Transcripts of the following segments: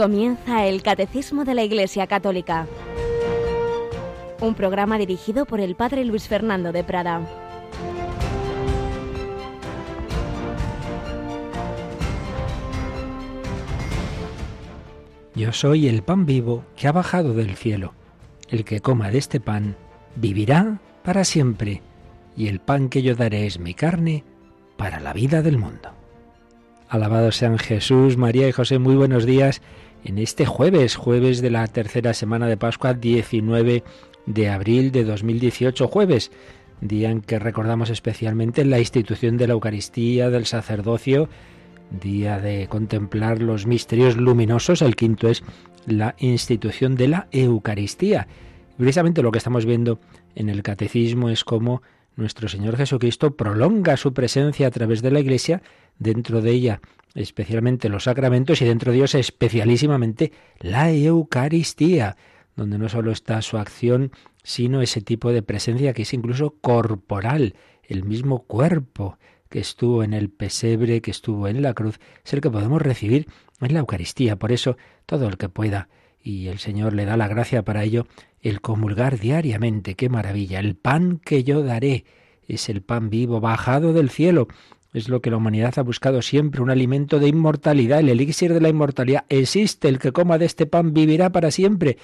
Comienza el Catecismo de la Iglesia Católica, un programa dirigido por el Padre Luis Fernando de Prada. Yo soy el pan vivo que ha bajado del cielo. El que coma de este pan vivirá para siempre, y el pan que yo daré es mi carne para la vida del mundo. Alabado sean Jesús, María y José, muy buenos días en este jueves, jueves de la tercera semana de Pascua, 19 de abril de 2018, jueves, día en que recordamos especialmente la institución de la Eucaristía, del sacerdocio, día de contemplar los misterios luminosos, el quinto es la institución de la Eucaristía. precisamente lo que estamos viendo en el catecismo es cómo nuestro Señor Jesucristo prolonga su presencia a través de la Iglesia, dentro de ella especialmente los sacramentos y dentro de ellos especialísimamente la Eucaristía, donde no solo está su acción, sino ese tipo de presencia que es incluso corporal, el mismo cuerpo que estuvo en el pesebre, que estuvo en la cruz, es el que podemos recibir en la Eucaristía. Por eso, todo el que pueda, y el Señor le da la gracia para ello, el comulgar diariamente, qué maravilla. El pan que yo daré es el pan vivo, bajado del cielo, es lo que la humanidad ha buscado siempre, un alimento de inmortalidad. El elixir de la inmortalidad existe. El que coma de este pan vivirá para siempre.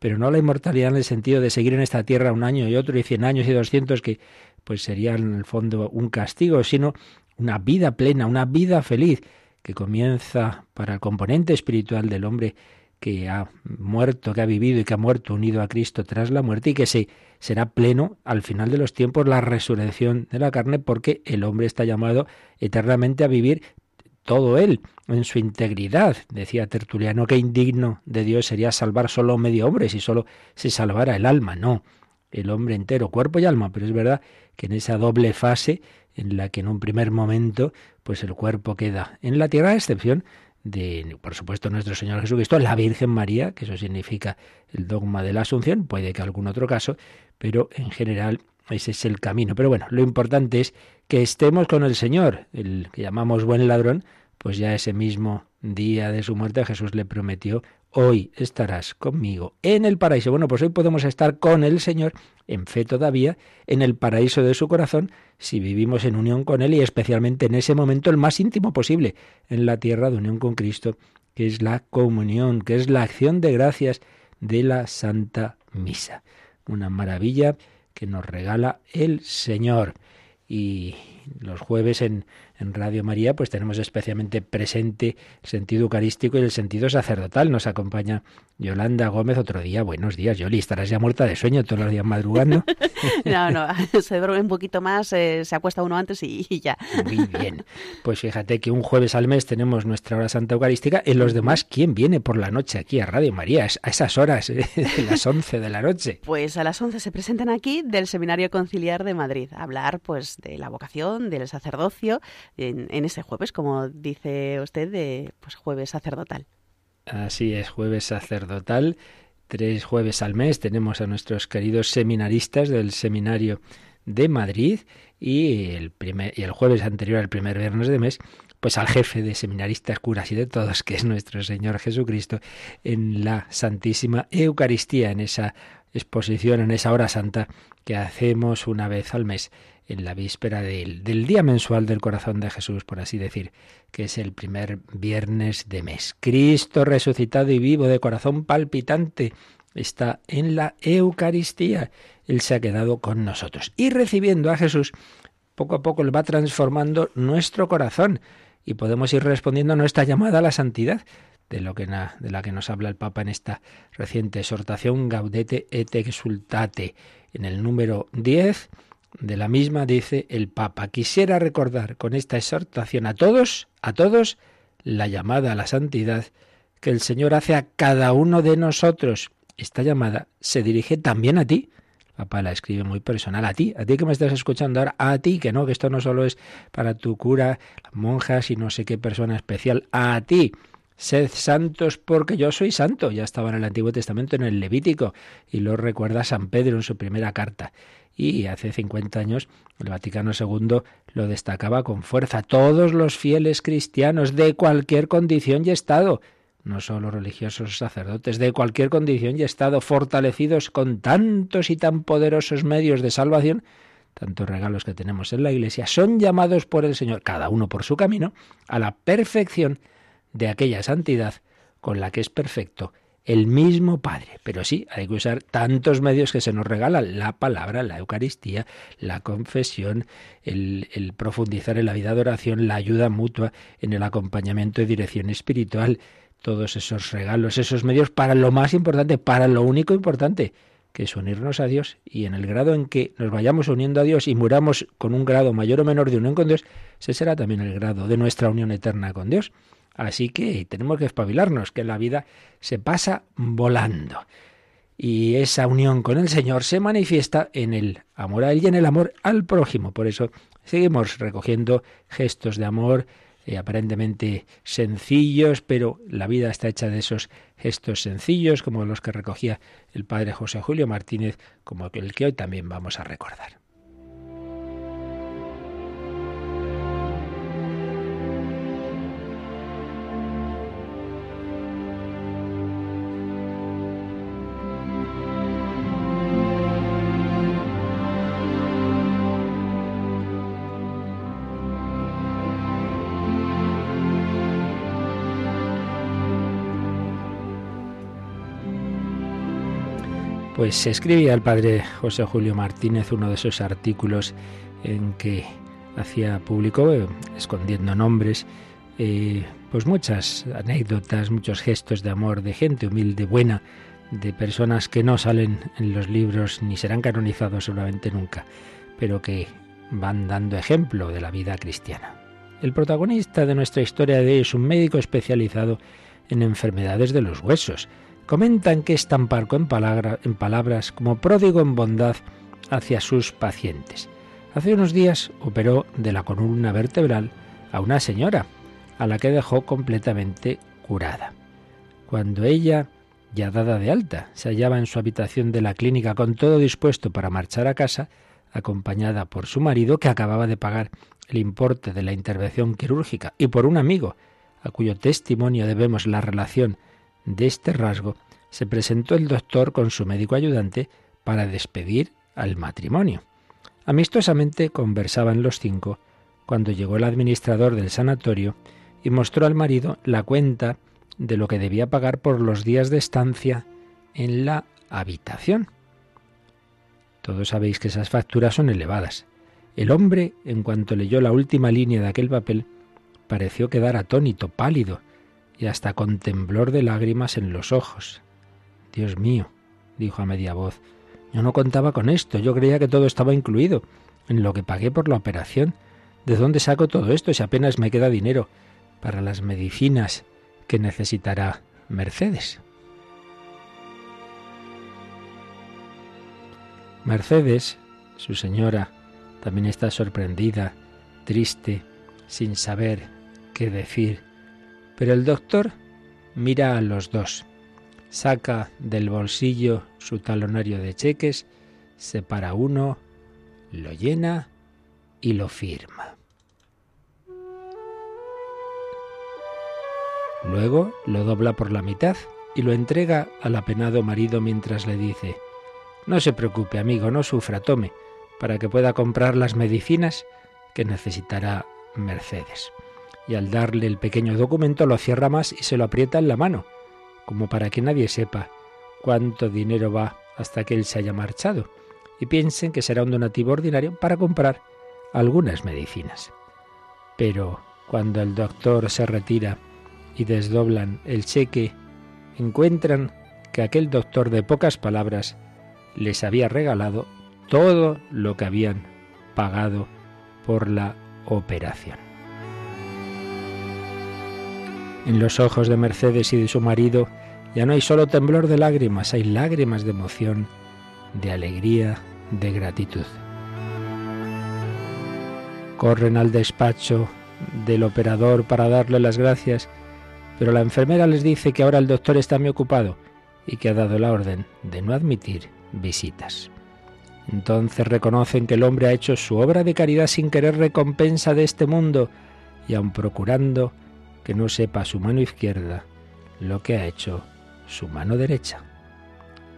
Pero no la inmortalidad en el sentido de seguir en esta tierra un año y otro y cien años y doscientos que pues sería en el fondo un castigo, sino una vida plena, una vida feliz que comienza para el componente espiritual del hombre que ha muerto, que ha vivido y que ha muerto unido a Cristo tras la muerte y que se será pleno al final de los tiempos la resurrección de la carne porque el hombre está llamado eternamente a vivir todo él en su integridad. Decía Tertuliano que indigno de Dios sería salvar solo medio hombre si solo se salvara el alma. No, el hombre entero, cuerpo y alma. Pero es verdad que en esa doble fase en la que en un primer momento pues el cuerpo queda en la tierra, a excepción de, por supuesto, nuestro Señor Jesucristo, la Virgen María, que eso significa el dogma de la Asunción, puede que algún otro caso, pero en general ese es el camino. Pero bueno, lo importante es que estemos con el Señor, el que llamamos buen ladrón, pues ya ese mismo día de su muerte Jesús le prometió hoy estarás conmigo en el paraíso. Bueno, pues hoy podemos estar con el Señor en fe todavía, en el paraíso de su corazón, si vivimos en unión con Él y especialmente en ese momento el más íntimo posible, en la tierra de unión con Cristo, que es la comunión, que es la acción de gracias de la Santa Misa. Una maravilla que nos regala el Señor. Y los jueves en, en Radio María, pues tenemos especialmente presente el sentido eucarístico y el sentido sacerdotal. Nos acompaña Yolanda Gómez otro día. Buenos días, Yoli. Estarás ya muerta de sueño todos los días madrugando. no, no, se duerme un poquito más, eh, se acuesta uno antes y, ya. Muy bien. Pues fíjate que un jueves al mes tenemos nuestra hora santa eucarística. En los demás, ¿quién viene por la noche aquí a Radio María? A esas horas, eh, de las 11 de la noche. Pues a las 11 se presentan aquí del Seminario Conciliar de Madrid a hablar pues de la vocación, del sacerdocio, en, ese jueves, como dice usted, de pues, jueves sacerdotal. Así es, jueves sacerdotal. Tres jueves al mes tenemos a nuestros queridos seminaristas del Seminario de Madrid y el, primer, y el jueves anterior al primer viernes de mes, pues al jefe de seminaristas, curas y de todos, que es nuestro Señor Jesucristo, en la Santísima Eucaristía, en esa exposición, en esa hora santa que hacemos una vez al mes en la víspera del, día mensual del corazón de Jesús, por así decir, que es el primer viernes de mes. Cristo resucitado y vivo de corazón palpitante está en la Eucaristía. Él se ha quedado con nosotros. Y recibiendo a Jesús, poco a poco le va transformando nuestro corazón y podemos ir respondiendo a nuestra llamada a la santidad. De, lo que de la que nos habla el Papa en esta reciente exhortación Gaudete et exultate. En el número 10 de la misma dice el Papa, quisiera recordar con esta exhortación a todos, a todos, la llamada a la santidad que el Señor hace a cada uno de nosotros. Esta llamada se dirige también a ti. El Papa la escribe muy personal, a ti, a ti que me estás escuchando ahora, a ti, que no, que esto no solo es para tu cura, monjas y no sé qué persona especial, a ti. Sed santos porque yo soy santo. Ya estaba en el Antiguo Testamento, en el Levítico, y lo recuerda San Pedro en su primera carta y hace 50 años el Vaticano II lo destacaba con fuerza. Todos los fieles cristianos de cualquier condición y estado no solo religiosos sacerdotes, de cualquier condición y estado, fortalecidos con tantos y tan poderosos medios de salvación, tantos regalos que tenemos en la Iglesia, son llamados por el Señor, cada uno por su camino, a la perfección de aquella santidad con la que es perfecto el mismo Padre. Pero sí, hay que usar tantos medios que se nos regalan, la palabra, la Eucaristía, la confesión, el, profundizar en la vida de oración, la ayuda mutua en el acompañamiento y dirección espiritual, todos esos regalos, esos medios para lo más importante, para lo único importante, que es unirnos a Dios y en el grado en que nos vayamos uniendo a Dios y muramos con un grado mayor o menor de unión con Dios, ese será también el grado de nuestra unión eterna con Dios. Así que tenemos que espabilarnos, que la vida se pasa volando. Y esa unión con el Señor se manifiesta en el amor a Él y en el amor al prójimo. Por eso seguimos recogiendo gestos de amor eh, aparentemente sencillos, pero la vida está hecha de esos gestos sencillos, como los que recogía el padre José Julio Martínez, como el que hoy también vamos a recordar. Pues escribía el padre José Julio Martínez uno de esos artículos en que hacía público, eh, escondiendo nombres, eh, pues muchas anécdotas, muchos gestos de amor de gente humilde, buena, de personas que no salen en los libros ni serán canonizados seguramente nunca, pero que van dando ejemplo de la vida cristiana. El protagonista de nuestra historia de hoy es un médico especializado en enfermedades de los huesos comentan que es tan parco en, en palabras como pródigo en bondad hacia sus pacientes. Hace unos días operó de la columna vertebral a una señora, a la que dejó completamente curada. Cuando ella, ya dada de alta, se hallaba en su habitación de la clínica con todo dispuesto para marchar a casa, acompañada por su marido, que acababa de pagar el importe de la intervención quirúrgica, y por un amigo, a cuyo testimonio debemos la relación de este rasgo, se presentó el doctor con su médico ayudante para despedir al matrimonio. Amistosamente conversaban los cinco cuando llegó el administrador del sanatorio y mostró al marido la cuenta de lo que debía pagar por los días de estancia en la habitación. Todos sabéis que esas facturas son elevadas. El hombre, en cuanto leyó la última línea de aquel papel, pareció quedar atónito, pálido, y hasta con temblor de lágrimas en los ojos. Dios mío, dijo a media voz, yo no contaba con esto, yo creía que todo estaba incluido en lo que pagué por la operación. ¿De dónde saco todo esto si apenas me queda dinero para las medicinas que necesitará Mercedes? Mercedes, su señora, también está sorprendida, triste, sin saber qué decir pero el doctor mira a los dos, saca del bolsillo su talonario de cheques, separa uno, lo llena y lo firma. Luego lo dobla por la mitad y lo entrega al apenado marido mientras le dice, No se preocupe, amigo, no sufra, tome, para que pueda comprar las medicinas que necesitará Mercedes y al darle el pequeño documento lo cierra más y se lo aprieta en la mano, como para que nadie sepa cuánto dinero va hasta que él se haya marchado, y piensen que será un donativo ordinario para comprar algunas medicinas. Pero cuando el doctor se retira y desdoblan el cheque, encuentran que aquel doctor de pocas palabras les había regalado todo lo que habían pagado por la operación. En los ojos de Mercedes y de su marido ya no hay solo temblor de lágrimas, hay lágrimas de emoción, de alegría, de gratitud. Corren al despacho del operador para darle las gracias, pero la enfermera les dice que ahora el doctor está muy ocupado y que ha dado la orden de no admitir visitas. Entonces reconocen que el hombre ha hecho su obra de caridad sin querer recompensa de este mundo y aun procurando que no sepa su mano izquierda lo que ha hecho su mano derecha.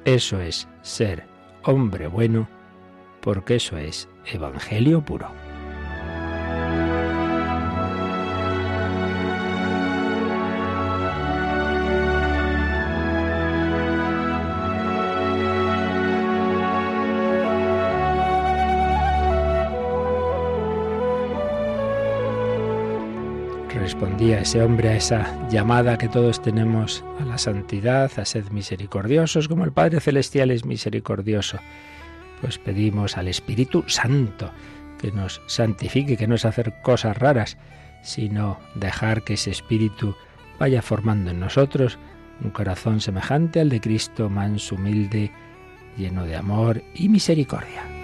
Eso es ser hombre bueno, porque eso es Evangelio puro. Respondía ese hombre a esa llamada que todos tenemos a la santidad, a ser misericordiosos, como el Padre Celestial es misericordioso. Pues pedimos al Espíritu Santo que nos santifique, que no es hacer cosas raras, sino dejar que ese Espíritu vaya formando en nosotros un corazón semejante al de Cristo, manso, humilde, lleno de amor y misericordia.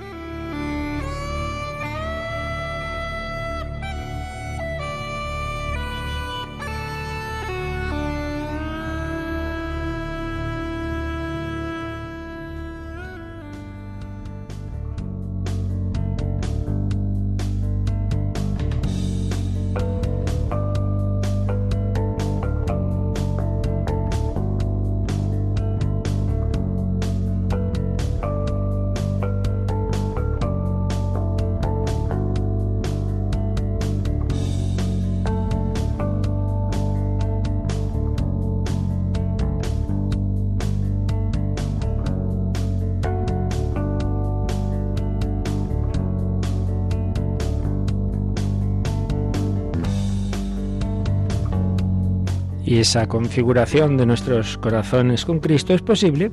Esa configuración de nuestros corazones con Cristo es posible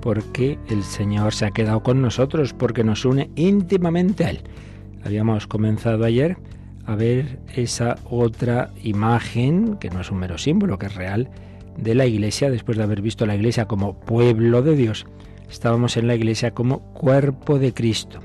porque el Señor se ha quedado con nosotros, porque nos une íntimamente a Él. Habíamos comenzado ayer a ver esa otra imagen, que no es un mero símbolo, que es real, de la Iglesia, después de haber visto la Iglesia como pueblo de Dios. Estábamos en la Iglesia como cuerpo de Cristo.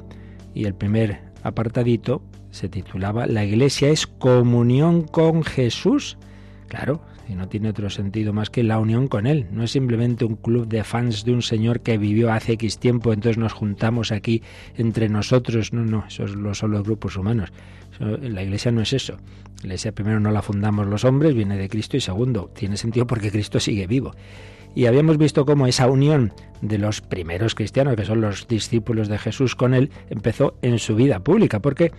Y el primer apartadito se titulaba La Iglesia es comunión con Jesús. Claro, y no tiene otro sentido más que la unión con Él. No es simplemente un club de fans de un Señor que vivió hace X tiempo, entonces nos juntamos aquí entre nosotros. No, no, eso son los grupos humanos. la Iglesia no es eso. La Iglesia primero no la fundamos los hombres, viene de Cristo y segundo, tiene sentido porque Cristo sigue vivo. Y habíamos visto cómo esa unión de los primeros cristianos, que son los discípulos de Jesús con Él, empezó en su vida pública, porque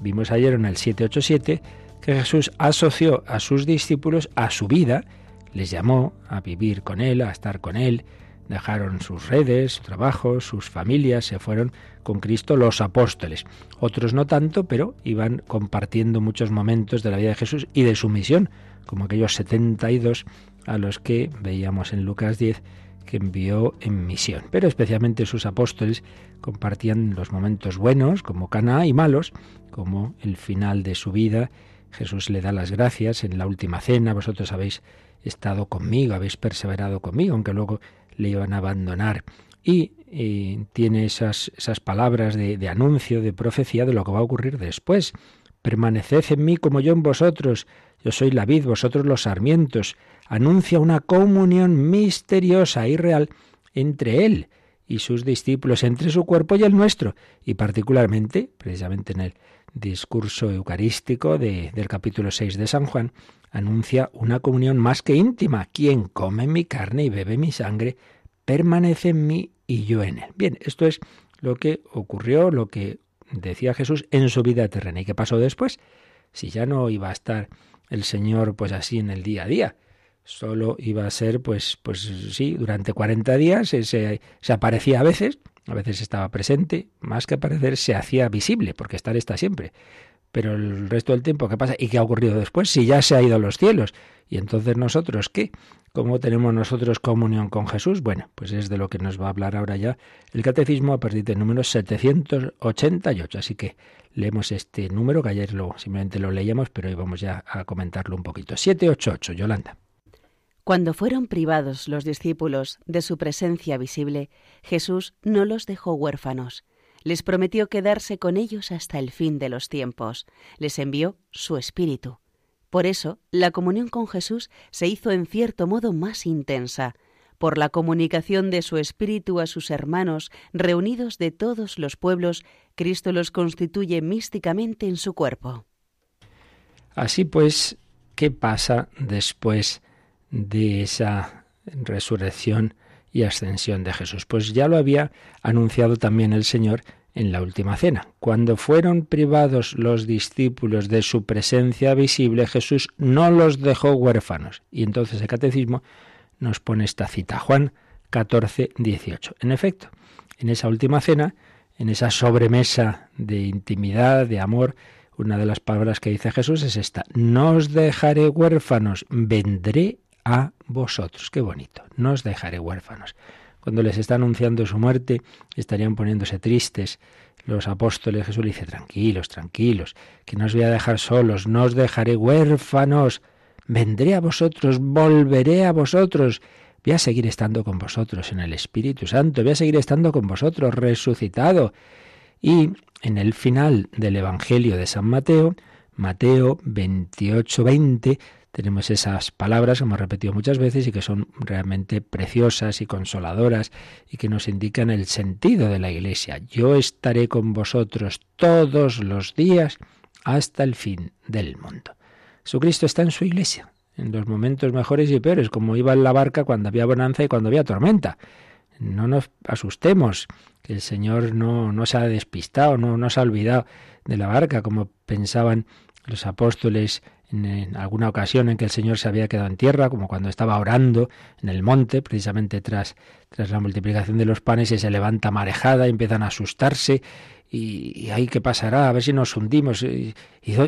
vimos ayer en el 787 que Jesús asoció a sus discípulos a su vida, les llamó a vivir con Él, a estar con Él, dejaron sus redes, su trabajo, sus familias, se fueron con Cristo los apóstoles. Otros no tanto, pero iban compartiendo muchos momentos de la vida de Jesús y de su misión, como aquellos 72 a los que veíamos en Lucas 10 que envió en misión. Pero especialmente sus apóstoles compartían los momentos buenos, como Cana, y malos, como el final de su vida Jesús le da las gracias en la última cena, vosotros habéis estado conmigo, habéis perseverado conmigo, aunque luego le iban a abandonar. Y, tiene esas, esas palabras de, anuncio, de profecía de lo que va a ocurrir después. Permaneced en mí como yo en vosotros. Yo soy la vid, vosotros los sarmientos. Anuncia una comunión misteriosa y real entre Él y sus discípulos, entre su cuerpo y el nuestro, y particularmente, precisamente en el discurso eucarístico del capítulo 6 de San Juan, anuncia una comunión más que íntima. Quien come mi carne y bebe mi sangre, permanece en mí y yo en él. Bien, esto es lo que ocurrió, lo que decía Jesús en su vida terrena. ¿Y qué pasó después? Si ya no iba a estar el Señor pues así en el día a día, solo iba a ser pues pues sí, durante 40 días se, se aparecía a veces, a veces estaba presente, más que aparecer se hacía visible, porque estar está siempre. Pero el resto del tiempo, ¿qué pasa? ¿Y qué ha ocurrido después? Si ya se ha ido a los cielos. ¿Y entonces nosotros qué? ¿Cómo tenemos nosotros comunión con Jesús? Bueno, pues es de lo que nos va a hablar ahora ya el Catecismo a partir del número 788. Así que leemos este número, que ayer simplemente lo leíamos, pero hoy vamos ya a comentarlo un poquito. 788, Yolanda. Cuando fueron privados los discípulos de su presencia visible, Jesús no los dejó huérfanos. Les prometió quedarse con ellos hasta el fin de los tiempos. Les envió su Espíritu. Por eso, la comunión con Jesús se hizo en cierto modo más intensa, por la comunicación de su Espíritu a sus hermanos reunidos de todos los pueblos, Cristo los constituye místicamente en su cuerpo. Así pues, ¿qué pasa después de esa resurrección y ascensión de Jesús. Pues ya lo había anunciado también el Señor en la última cena. Cuando fueron privados los discípulos de su presencia visible, Jesús no los dejó huérfanos. Y entonces el catecismo nos pone esta cita, Juan 14, 18. En efecto, en esa última cena, en esa sobremesa de intimidad, de amor, una de las palabras que dice Jesús es esta, no os dejaré huérfanos, vendré a vosotros. Qué bonito, no os dejaré huérfanos. Cuando les está anunciando su muerte, estarían poniéndose tristes. Los apóstoles Jesús le dice, tranquilos, tranquilos, que no os voy a dejar solos, no os dejaré huérfanos, vendré a vosotros, volveré a vosotros, voy a seguir estando con vosotros en el Espíritu Santo, voy a seguir estando con vosotros resucitado. Y en el final del Evangelio de San Mateo, Mateo 28, 20, tenemos esas palabras que hemos repetido muchas veces y que son realmente preciosas y consoladoras y que nos indican el sentido de la Iglesia. Yo estaré con vosotros todos los días hasta el fin del mundo. Jesucristo está en su Iglesia, en los momentos mejores y peores, como iba en la barca cuando había bonanza y cuando había tormenta. No nos asustemos, que el Señor no, no se ha despistado, no, no se ha olvidado de la barca, como pensaban los apóstoles en, alguna ocasión en que el Señor se había quedado en tierra, como cuando estaba orando en el monte, precisamente tras, tras la multiplicación de los panes, y se levanta marejada, y empiezan a asustarse, y, ahí qué pasará, a ver si nos hundimos, y,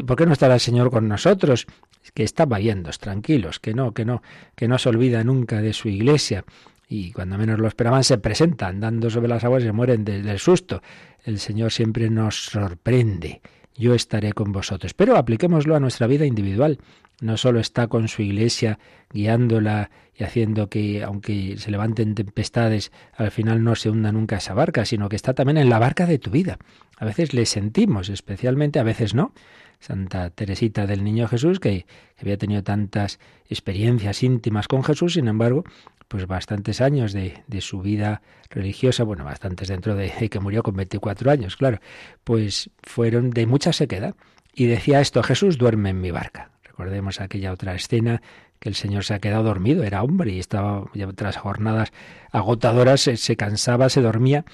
¿por qué no estará el Señor con nosotros? Que estaba yendo, tranquilos, que no, que no, que no se olvida nunca de su iglesia. Y cuando menos lo esperaban, se presentan, andando sobre las aguas y se mueren del susto. El Señor siempre nos sorprende yo estaré con vosotros. Pero apliquémoslo a nuestra vida individual. No solo está con su iglesia guiándola y haciendo que, aunque se levanten tempestades, al final no se hunda nunca esa barca, sino que está también en la barca de tu vida. A veces le sentimos, especialmente, a veces no. Santa Teresita del Niño Jesús, que, había tenido tantas experiencias íntimas con Jesús, sin embargo, pues bastantes años de, de, su vida religiosa, bueno, bastantes dentro de, que murió con 24 años, claro, pues fueron de mucha sequedad. Y decía esto, Jesús duerme en mi barca. Recordemos aquella otra escena que el Señor se ha quedado dormido, era hombre y estaba tras jornadas agotadoras, se cansaba, se dormía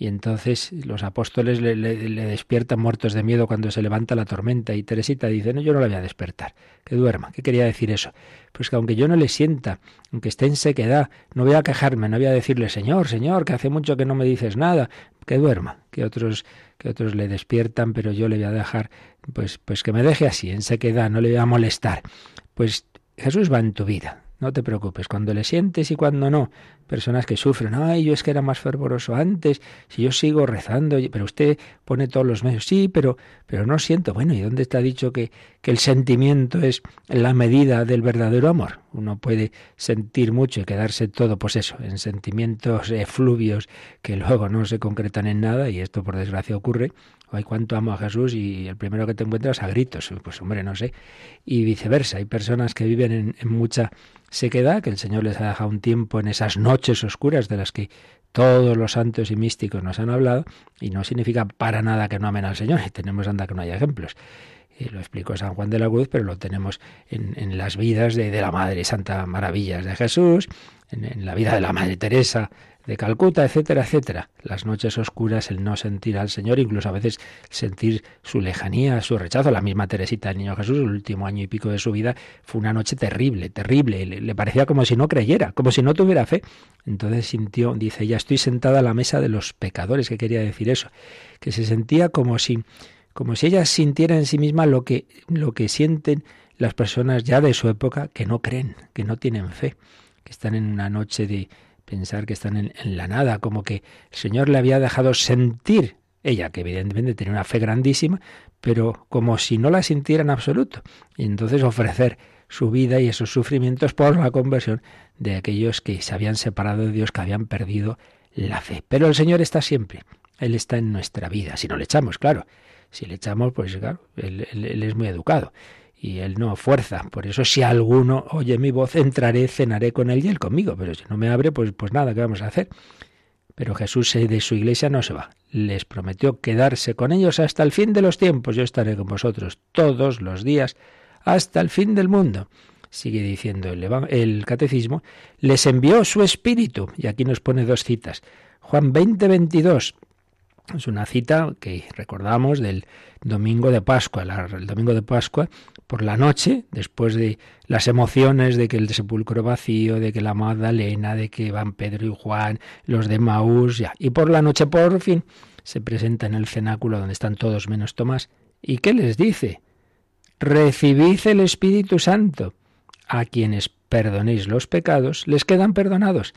y entonces los apóstoles le, despiertan muertos de miedo cuando se levanta la tormenta. Y Teresita dice, no, yo no la voy a despertar, que duerma. ¿Qué quería decir eso? Pues que aunque yo no le sienta, aunque esté en sequedad, no voy a quejarme, no voy a decirle, Señor, Señor, que hace mucho que no me dices nada, que duerma, que otros, que otros le despiertan, pero yo le voy a dejar, pues, pues que me deje así, en sequedad, no le voy a molestar. Pues Jesús va en tu vida, no te preocupes, cuando le sientes y cuando no. Personas que sufren, ay, yo es que era más fervoroso antes, si yo sigo rezando, pero usted pone todos los medios, sí, pero, pero no siento. Bueno, ¿y dónde está dicho que, que el sentimiento es la medida del verdadero amor? Uno puede sentir mucho y quedarse todo, pues eso, en sentimientos efluvios que luego no se concretan en nada, y esto por desgracia ocurre, ay, cuánto amo a Jesús y el primero que te encuentras a gritos, pues hombre, no sé. Y viceversa, hay personas que viven en, mucha sequedad, que el Señor les ha dejado un tiempo en esas noches oscuras de las que todos los santos y místicos nos han hablado, y no significa para nada que no amen al Señor, y tenemos anda que no haya ejemplos. Y lo explicó San Juan de la Cruz, pero lo tenemos en, en las vidas de, la Madre Santa Maravillas de Jesús, en la vida de la Madre Teresa de Calcuta, etcétera, etcétera. Las noches oscuras, el no sentir al Señor, incluso a veces sentir su lejanía, su rechazo. La misma Teresita del Niño Jesús, el último año y pico de su vida, fue una noche terrible, terrible. Le, parecía como si no creyera, como si no tuviera fe. Entonces sintió, dice, ya estoy sentada a la mesa de los pecadores. ¿Qué quería decir eso? Que se sentía como si, como si ella sintiera en sí misma lo que, lo que sienten las personas ya de su época que no creen, que no tienen fe, que están en una noche de pensar que están en, la nada, como que el Señor le había dejado sentir, ella que evidentemente tenía una fe grandísima, pero como si no la sintiera en absoluto. Y entonces ofrecer su vida y esos sufrimientos por la conversión de aquellos que se habían separado de Dios, que habían perdido la fe. Pero el Señor está siempre, Él está en nuestra vida, si no le echamos, claro. Si le echamos, pues claro, él, es muy educado y él no fuerza. Por eso si alguno oye mi voz, entraré, cenaré con él y él conmigo. Pero si no me abre, pues, pues nada, ¿qué vamos a hacer? Pero Jesús de su iglesia no se va. Les prometió quedarse con ellos hasta el fin de los tiempos. Yo estaré con vosotros todos los días hasta el fin del mundo. sigue diciendo el, el catecismo, les envió su espíritu. Y aquí nos pone dos citas. Juan 20, 22. Es una cita que recordamos del domingo de Pascua. El domingo de Pascua, por la noche, después de las emociones de que el sepulcro vacío, de que la Magdalena, de que van Pedro y Juan, los de Maús, ya. Y por la noche, por fin, se presenta en el cenáculo donde están todos menos Tomás. ¿Y qué les dice? Recibid el Espíritu Santo. A quienes perdonéis los pecados, les quedan perdonados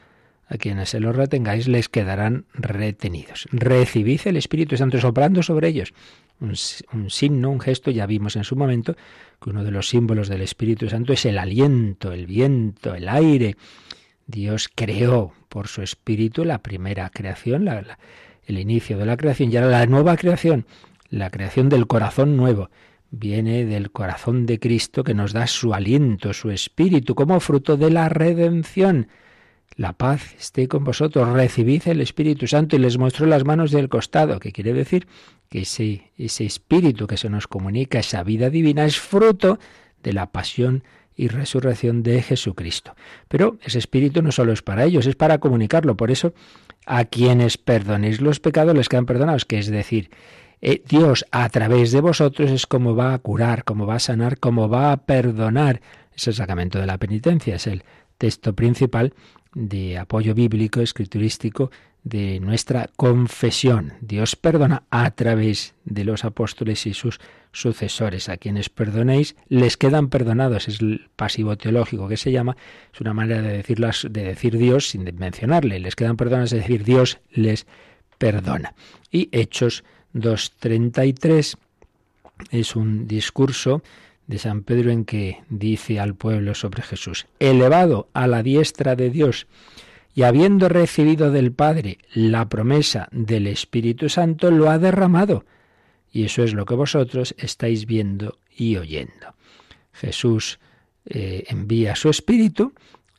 a quienes se los retengáis les quedarán retenidos. Recibid el Espíritu Santo soplando sobre ellos. Un, un, signo, un gesto, ya vimos en su momento que uno de los símbolos del Espíritu Santo es el aliento, el viento, el aire. Dios creó por su Espíritu la primera creación, el inicio de la creación, y ahora la nueva creación, la creación del corazón nuevo. Viene del corazón de Cristo que nos da su aliento, su Espíritu, como fruto de la redención. La paz esté con vosotros, recibid el Espíritu Santo y les mostró las manos del costado, que quiere decir que ese, ese Espíritu que se nos comunica, esa vida divina, es fruto de la pasión y resurrección de Jesucristo. Pero ese Espíritu no solo es para ellos, es para comunicarlo. Por eso, a quienes perdonéis los pecados les quedan perdonados, que es decir, eh, Dios a través de vosotros es como va a curar, como va a sanar, como va a perdonar. Es el sacramento de la penitencia, es el texto principal de apoyo bíblico, escriturístico de nuestra confesión. Dios perdona a través de los apóstoles y sus sucesores. A quienes perdonéis, les quedan perdonados. Es el pasivo teológico que se llama. Es una manera de, decirlas, de decir Dios sin mencionarle. Les quedan perdonados, es decir, Dios les perdona. Y Hechos 2.33 es un discurso de San Pedro en que dice al pueblo sobre Jesús, elevado a la diestra de Dios y habiendo recibido del Padre la promesa del Espíritu Santo, lo ha derramado. Y eso es lo que vosotros estáis viendo y oyendo. Jesús eh, envía su Espíritu,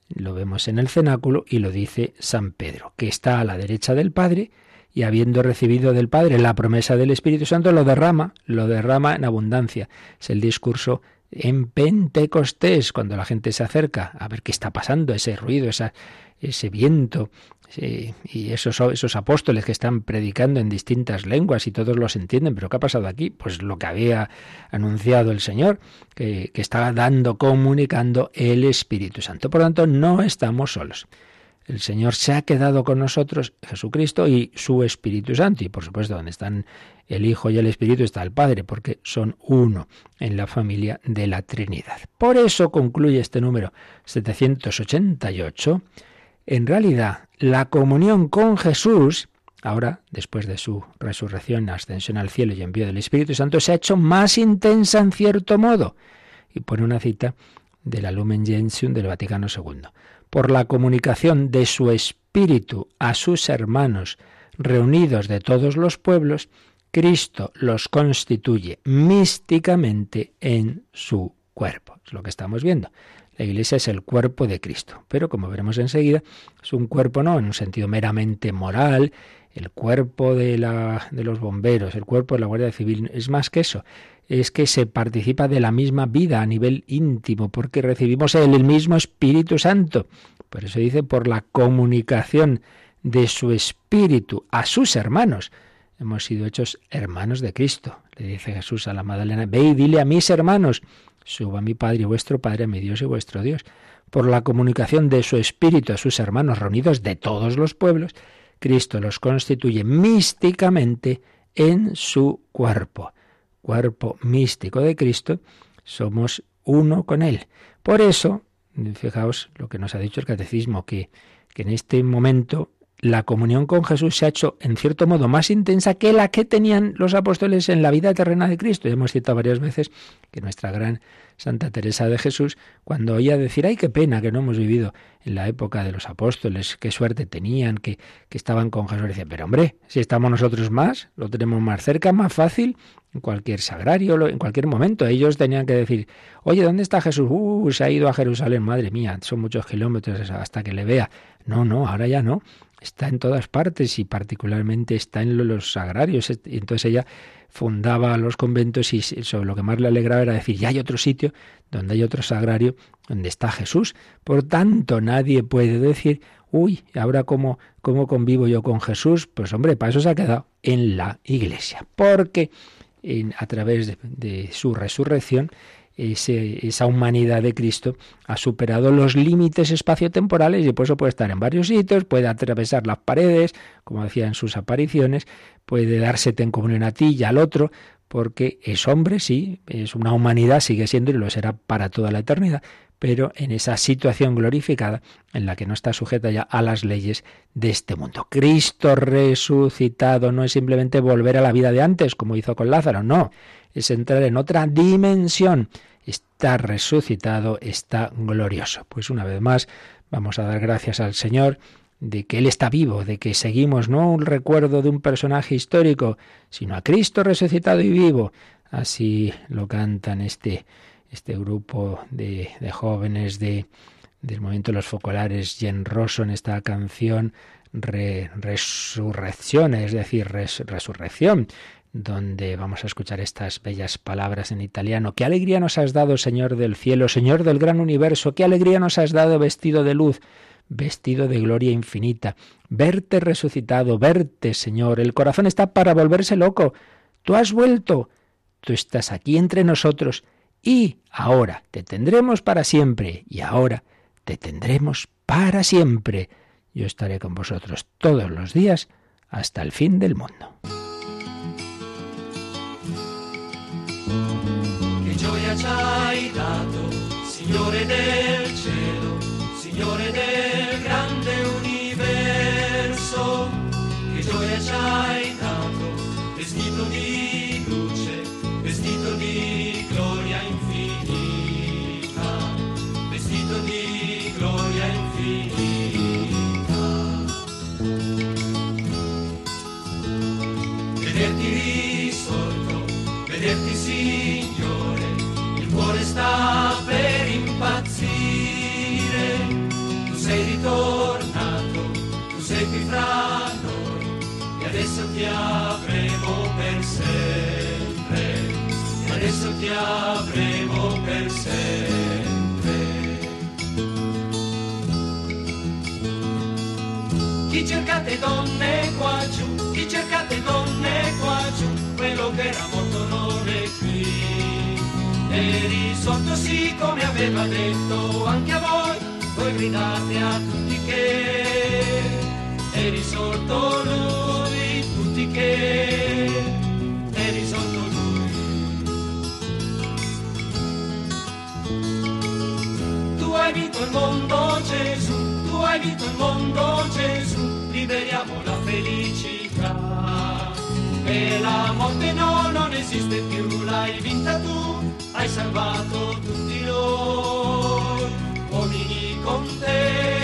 lo vemos en el cenáculo, y lo dice San Pedro, que está a la derecha del Padre, y habiendo recibido del Padre la promesa del Espíritu Santo, lo derrama, lo derrama en abundancia. Es el discurso en Pentecostés, cuando la gente se acerca a ver qué está pasando, ese ruido, ese viento, y esos, esos apóstoles que están predicando en distintas lenguas y todos los entienden, pero ¿qué ha pasado aquí? Pues lo que había anunciado el Señor, que, que estaba dando, comunicando el Espíritu Santo. Por lo tanto, no estamos solos. El Señor se ha quedado con nosotros, Jesucristo y su Espíritu Santo. Y por supuesto, donde están el Hijo y el Espíritu está el Padre, porque son uno en la familia de la Trinidad. Por eso concluye este número 788. En realidad, la comunión con Jesús, ahora, después de su resurrección, ascensión al cielo y envío del Espíritu Santo, se ha hecho más intensa en cierto modo. Y pone una cita de la Lumen Gentium del Vaticano II por la comunicación de su espíritu a sus hermanos reunidos de todos los pueblos, Cristo los constituye místicamente en su cuerpo. Es lo que estamos viendo. La Iglesia es el cuerpo de Cristo, pero como veremos enseguida, es un cuerpo no en un sentido meramente moral, el cuerpo de, la, de los bomberos, el cuerpo de la Guardia Civil, es más que eso, es que se participa de la misma vida a nivel íntimo, porque recibimos el, mismo Espíritu Santo. Por eso dice, por la comunicación de su Espíritu a sus hermanos. Hemos sido hechos hermanos de Cristo. Le dice Jesús a la Magdalena, ve y dile a mis hermanos, suba mi Padre y vuestro Padre, a mi Dios y vuestro Dios. Por la comunicación de su Espíritu a sus hermanos reunidos de todos los pueblos, Cristo los constituye místicamente en su cuerpo cuerpo místico de Cristo, somos uno con Él. Por eso, fijaos lo que nos ha dicho el catecismo, que, que en este momento la comunión con Jesús se ha hecho en cierto modo más intensa que la que tenían los apóstoles en la vida terrena de Cristo. Ya hemos citado varias veces que nuestra gran Santa Teresa de Jesús, cuando oía decir, ay, qué pena que no hemos vivido en la época de los apóstoles, qué suerte tenían, que, que estaban con Jesús, decía, pero hombre, si estamos nosotros más, lo tenemos más cerca, más fácil, en cualquier sagrario, en cualquier momento. Ellos tenían que decir, oye, ¿dónde está Jesús? Uh, se ha ido a Jerusalén, madre mía, son muchos kilómetros hasta que le vea. No, no, ahora ya no. Está en todas partes y particularmente está en los sagrarios. Entonces ella fundaba los conventos y sobre lo que más le alegraba era decir, ya hay otro sitio donde hay otro sagrario donde está Jesús. Por tanto, nadie puede decir, uy, ahora cómo, cómo convivo yo con Jesús? Pues hombre, para eso se ha quedado en la iglesia. Porque a través de su resurrección, esa humanidad de Cristo ha superado los límites espaciotemporales y por eso puede estar en varios sitios, puede atravesar las paredes, como decía en sus apariciones, puede dársete en comunión a ti y al otro, porque es hombre, sí, es una humanidad, sigue siendo y lo será para toda la eternidad, pero en esa situación glorificada en la que no está sujeta ya a las leyes de este mundo. Cristo resucitado no es simplemente volver a la vida de antes, como hizo con Lázaro, no, es entrar en otra dimensión. Está resucitado, está glorioso. Pues una vez más, vamos a dar gracias al Señor de que Él está vivo, de que seguimos no un recuerdo de un personaje histórico, sino a Cristo resucitado y vivo. Así lo cantan este, este grupo de, jóvenes de, del momento de los focolares, Jen Rosso en esta canción Resurrección, es decir, resurrección donde vamos a escuchar estas bellas palabras en italiano. Qué alegría nos has dado, Señor del cielo, Señor del gran universo, qué alegría nos has dado vestido de luz, vestido de gloria infinita. Verte resucitado, verte, Señor. El corazón está para volverse loco. Tú has vuelto. Tú estás aquí entre nosotros. Y ahora te tendremos para siempre. Y ahora te tendremos para siempre. Yo estaré con vosotros todos los días hasta el fin del mundo. Ci hai dato, Signore del ti avremo per sempre. Adesso ti avremo per sempre. Chi cercate donne qua giù, chi cercate donne qua giù, quello che era morto non è qui e risorto sì come aveva detto anche a voi, voi gridate a tutti che è risorto lui, che è risorto lui. Tu hai vinto il mondo Gesù, tu hai vinto il mondo Gesù, liberiamo la felicità. E la morte no, non esiste più, l'hai vinta tu hai salvato tutti noi, uomini con te,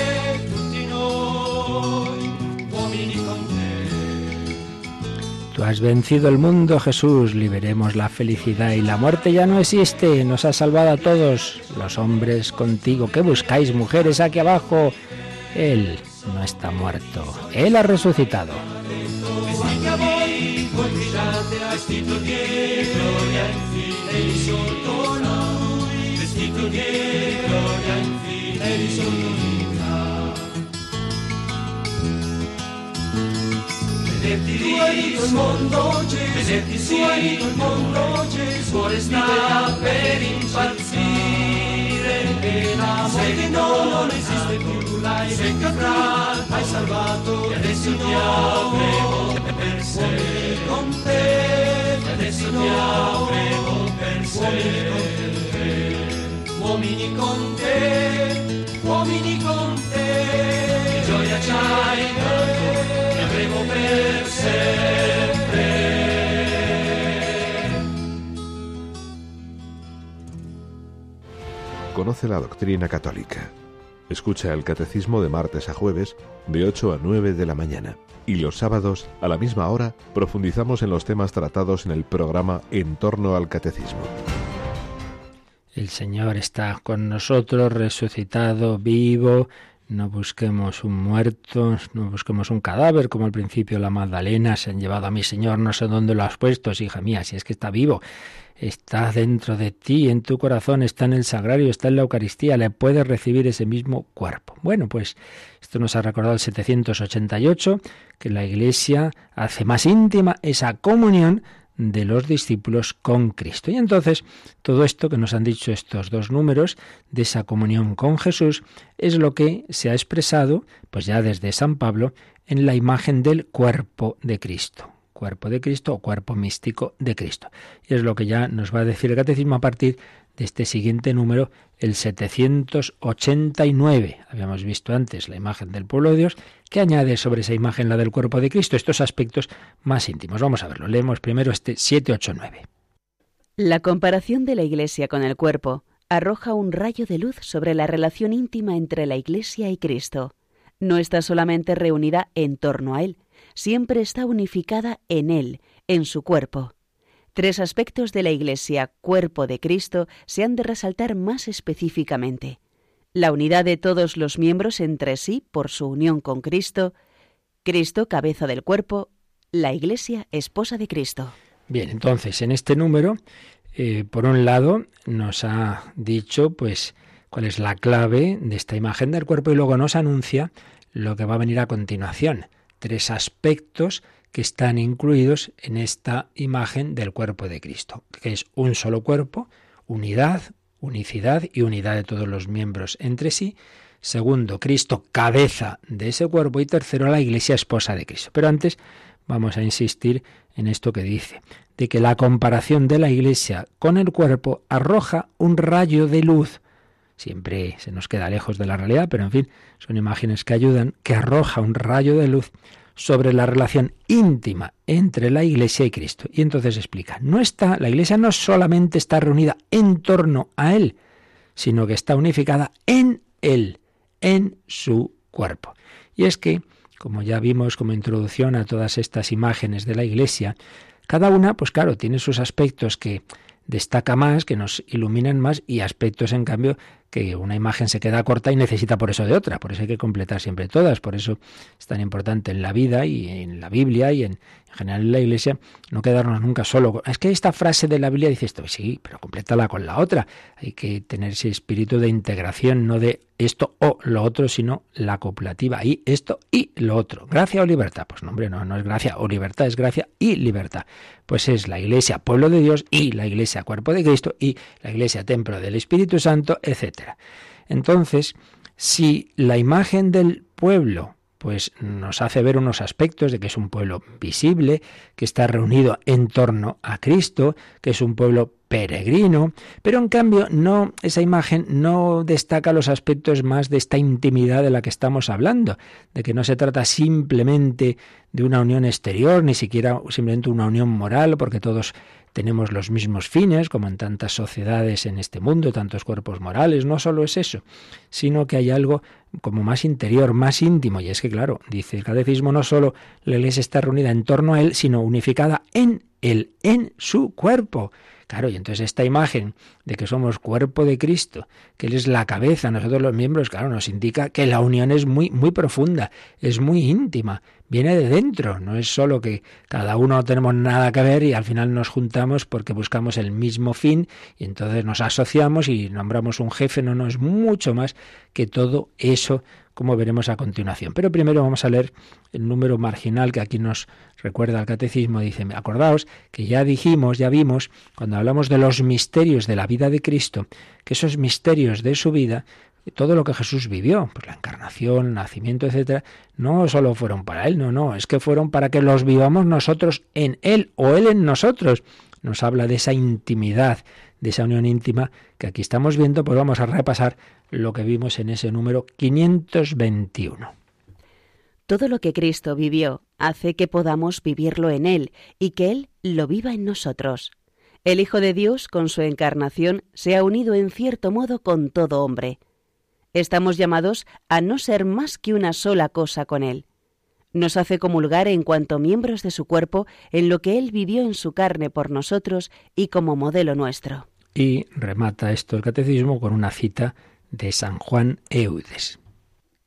Tú has vencido el mundo, Jesús, liberemos la felicidad y la muerte ya no existe, nos has salvado a todos, los hombres contigo. ¿Qué buscáis, mujeres, aquí abajo? Él no está muerto, Él ha resucitado. Vederti lì il mondo Gesù, vederti sì il mondo Gesù, cuore sta per impazzire, e la morte non esiste più, l'hai incontrato, hai salvato, e adesso ti avremo per sempre con te. Adesso ti avremo per sempre. Uomini con te, uomini con te, gioia ci hai Conoce la doctrina católica. Escucha el catecismo de martes a jueves de 8 a 9 de la mañana y los sábados a la misma hora profundizamos en los temas tratados en el programa En torno al catecismo. El Señor está con nosotros, resucitado, vivo, no busquemos un muerto, no busquemos un cadáver, como al principio la Magdalena, se han llevado a mi Señor, no sé dónde lo has puesto, hija mía, si es que está vivo, está dentro de ti, en tu corazón, está en el sagrario, está en la Eucaristía, le puedes recibir ese mismo cuerpo. Bueno, pues esto nos ha recordado el 788, que la Iglesia hace más íntima esa comunión de los discípulos con Cristo. Y entonces, todo esto que nos han dicho estos dos números de esa comunión con Jesús es lo que se ha expresado, pues ya desde San Pablo, en la imagen del cuerpo de Cristo. Cuerpo de Cristo o cuerpo místico de Cristo. Y es lo que ya nos va a decir el catecismo a partir de este siguiente número, el 789. Habíamos visto antes la imagen del pueblo de Dios, que añade sobre esa imagen la del cuerpo de Cristo, estos aspectos más íntimos. Vamos a verlo. Leemos primero este 789. La comparación de la Iglesia con el cuerpo arroja un rayo de luz sobre la relación íntima entre la Iglesia y Cristo. No está solamente reunida en torno a Él, siempre está unificada en Él, en su cuerpo. Tres aspectos de la Iglesia, cuerpo de Cristo, se han de resaltar más específicamente. La unidad de todos los miembros entre sí por su unión con Cristo, Cristo, cabeza del cuerpo, la Iglesia, esposa de Cristo. Bien, entonces, en este número, eh, por un lado, nos ha dicho, pues, cuál es la clave de esta imagen del cuerpo y luego nos anuncia lo que va a venir a continuación. Tres aspectos que están incluidos en esta imagen del cuerpo de Cristo, que es un solo cuerpo, unidad, unicidad y unidad de todos los miembros entre sí. Segundo, Cristo, cabeza de ese cuerpo. Y tercero, la Iglesia, esposa de Cristo. Pero antes vamos a insistir en esto que dice, de que la comparación de la Iglesia con el cuerpo arroja un rayo de luz. Siempre se nos queda lejos de la realidad, pero en fin, son imágenes que ayudan, que arroja un rayo de luz sobre la relación íntima entre la Iglesia y Cristo. Y entonces explica, no está, la Iglesia no solamente está reunida en torno a Él, sino que está unificada en Él, en su cuerpo. Y es que, como ya vimos como introducción a todas estas imágenes de la Iglesia, cada una, pues claro, tiene sus aspectos que destaca más, que nos iluminan más y aspectos, en cambio, que una imagen se queda corta y necesita por eso de otra. Por eso hay que completar siempre todas. Por eso es tan importante en la vida y en la Biblia y en, general en la Iglesia no quedarnos nunca solo. Es que esta frase de la Biblia dice esto, sí, pero complétala con la otra. Hay que tener ese espíritu de integración, no de esto o lo otro, sino la coplativa. Y esto y lo otro. ¿Gracia o libertad? Pues no, hombre, no, no es gracia o libertad, es gracia y libertad. Pues es la Iglesia, pueblo de Dios, y la Iglesia, cuerpo de Cristo, y la Iglesia, templo del Espíritu Santo, etc. Entonces, si la imagen del pueblo pues nos hace ver unos aspectos de que es un pueblo visible, que está reunido en torno a Cristo, que es un pueblo peregrino, pero en cambio no esa imagen no destaca los aspectos más de esta intimidad de la que estamos hablando, de que no se trata simplemente de una unión exterior, ni siquiera simplemente una unión moral, porque todos tenemos los mismos fines, como en tantas sociedades en este mundo, tantos cuerpos morales, no solo es eso, sino que hay algo como más interior, más íntimo, y es que claro, dice el catecismo, no solo la iglesia está reunida en torno a él, sino unificada en él, en su cuerpo. Claro, y entonces esta imagen de que somos cuerpo de Cristo, que Él es la cabeza, nosotros los miembros, claro, nos indica que la unión es muy, muy profunda, es muy íntima, viene de dentro, no es solo que cada uno no tenemos nada que ver y al final nos juntamos porque buscamos el mismo fin y entonces nos asociamos y nombramos un jefe, no, no, es mucho más que todo eso como veremos a continuación. Pero primero vamos a leer el número marginal que aquí nos recuerda el catecismo. Dice, acordaos que ya dijimos, ya vimos, cuando hablamos de los misterios de la vida de Cristo, que esos misterios de su vida todo lo que Jesús vivió, pues la encarnación, el nacimiento, etcétera, no solo fueron para él, no, no, es que fueron para que los vivamos nosotros en él o él en nosotros. Nos habla de esa intimidad, de esa unión íntima que aquí estamos viendo, pues vamos a repasar lo que vimos en ese número 521. Todo lo que Cristo vivió hace que podamos vivirlo en Él y que Él lo viva en nosotros. El Hijo de Dios, con su encarnación, se ha unido en cierto modo con todo hombre. Estamos llamados a no ser más que una sola cosa con Él. Nos hace comulgar en cuanto miembros de su cuerpo en lo que Él vivió en su carne por nosotros y como modelo nuestro. Y remata esto el catecismo con una cita de San Juan Eudes.